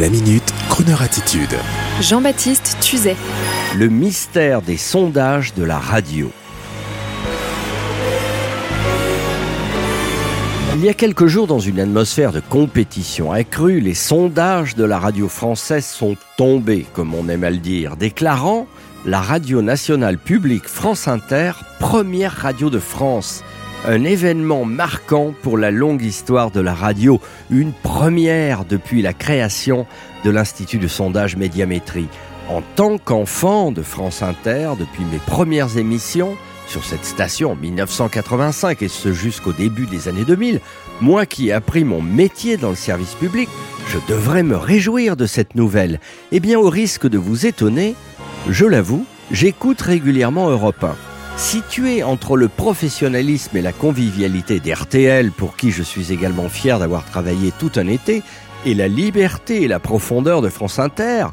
La minute, Kroneur attitude. Jean-Baptiste Tuzet. Le mystère des sondages de la radio. Il y a quelques jours, dans une atmosphère de compétition accrue, les sondages de la radio française sont tombés, comme on aime à le dire, déclarant la radio nationale publique France Inter, première radio de France un événement marquant pour la longue histoire de la radio, une première depuis la création de l'Institut de sondage Médiamétrie. En tant qu'enfant de France Inter, depuis mes premières émissions sur cette station en 1985 et ce jusqu'au début des années 2000, moi qui ai appris mon métier dans le service public, je devrais me réjouir de cette nouvelle. Eh bien, au risque de vous étonner, je l'avoue, j'écoute régulièrement Europe 1. Situé entre le professionnalisme et la convivialité d'RTL, pour qui je suis également fier d'avoir travaillé tout un été, et la liberté et la profondeur de France Inter,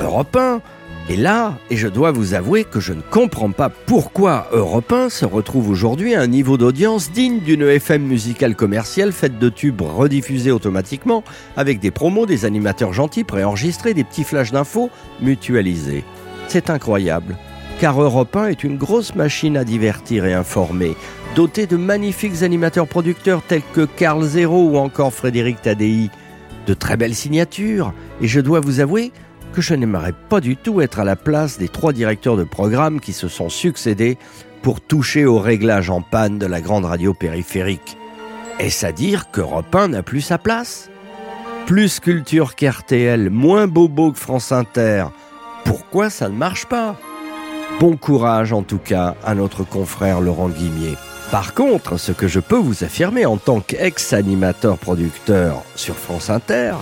Europe 1 est là, et je dois vous avouer que je ne comprends pas pourquoi Europe 1 se retrouve aujourd'hui à un niveau d'audience digne d'une FM musicale commerciale faite de tubes rediffusés automatiquement, avec des promos, des animateurs gentils préenregistrés, des petits flashs d'infos mutualisés. C'est incroyable car Europe 1 est une grosse machine à divertir et informer, dotée de magnifiques animateurs producteurs tels que Carl Zero ou encore Frédéric Tadei. De très belles signatures, et je dois vous avouer que je n'aimerais pas du tout être à la place des trois directeurs de programme qui se sont succédés pour toucher au réglage en panne de la grande radio périphérique. Est-ce à dire qu'Europe 1 n'a plus sa place? Plus culture qu'RTL, moins bobo que France Inter. Pourquoi ça ne marche pas? Bon courage en tout cas à notre confrère Laurent Guimier. Par contre, ce que je peux vous affirmer en tant qu'ex-animateur producteur sur France Inter,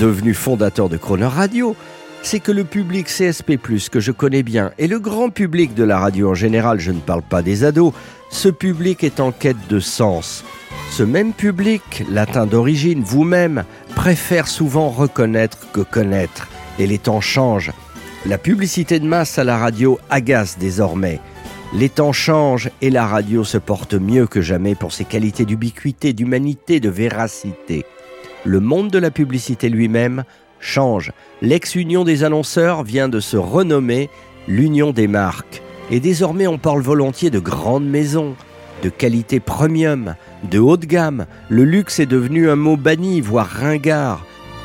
devenu fondateur de Croner Radio, c'est que le public CSP+, que je connais bien, et le grand public de la radio en général, je ne parle pas des ados, ce public est en quête de sens. Ce même public, latin d'origine, vous-même, préfère souvent reconnaître que connaître. Et les temps changent. La publicité de masse à la radio agace désormais. Les temps changent et la radio se porte mieux que jamais pour ses qualités d'ubiquité, d'humanité, de véracité. Le monde de la publicité lui-même change. L'ex-union des annonceurs vient de se renommer l'union des marques. Et désormais on parle volontiers de grandes maisons, de qualité premium, de haut de gamme. Le luxe est devenu un mot banni, voire ringard.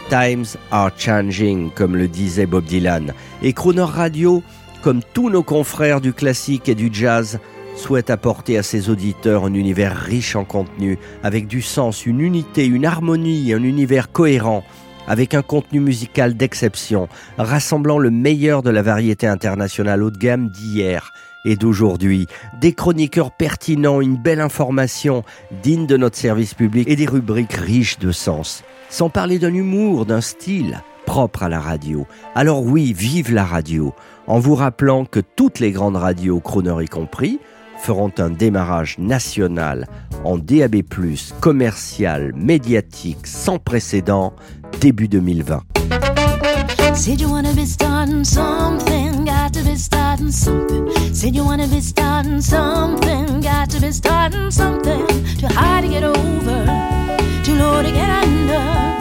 Times are changing, comme le disait Bob Dylan. Et Crooner Radio, comme tous nos confrères du classique et du jazz, souhaite apporter à ses auditeurs un univers riche en contenu, avec du sens, une unité, une harmonie, un univers cohérent, avec un contenu musical d'exception, rassemblant le meilleur de la variété internationale haut de gamme d'hier et d'aujourd'hui, des chroniqueurs pertinents, une belle information digne de notre service public et des rubriques riches de sens sans parler d'un humour, d'un style propre à la radio. Alors oui, vive la radio, en vous rappelant que toutes les grandes radios, Croner y compris, feront un démarrage national en DAB+, commercial, médiatique, sans précédent, début 2020. Said you wanna be starting something, got to be starting something. Too hard to get over, too low to get under.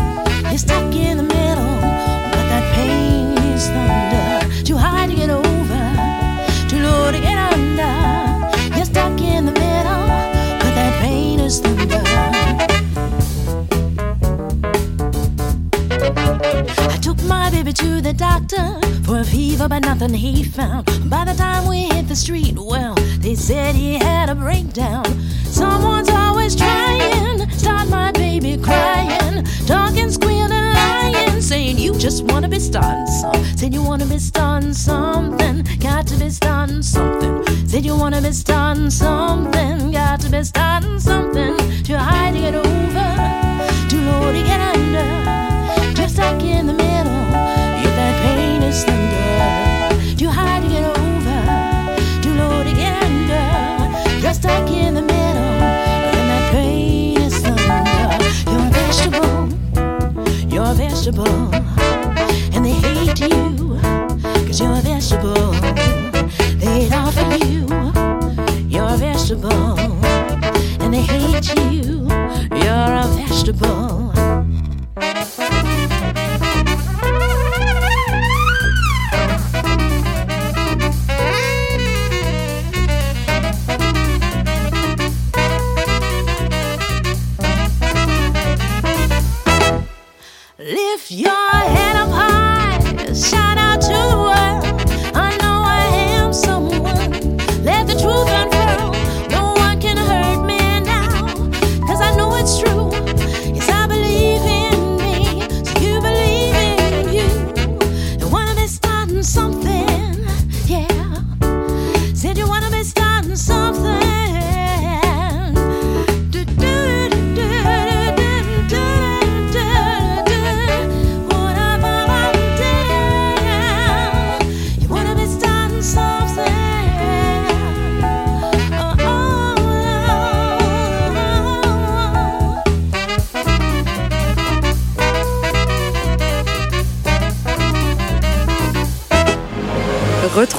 But nothing he found. By the time we hit the street, well, they said he had a breakdown. Someone's always trying, start my baby crying, talking, squealing, lying, saying you just wanna be starting something. Said you wanna be starting something, got to be starting something. Said you wanna be starting something, got to be starting vegetable, and they hate you, cause you're a vegetable. They'd offer you, you're a vegetable, and they hate you, you're a vegetable.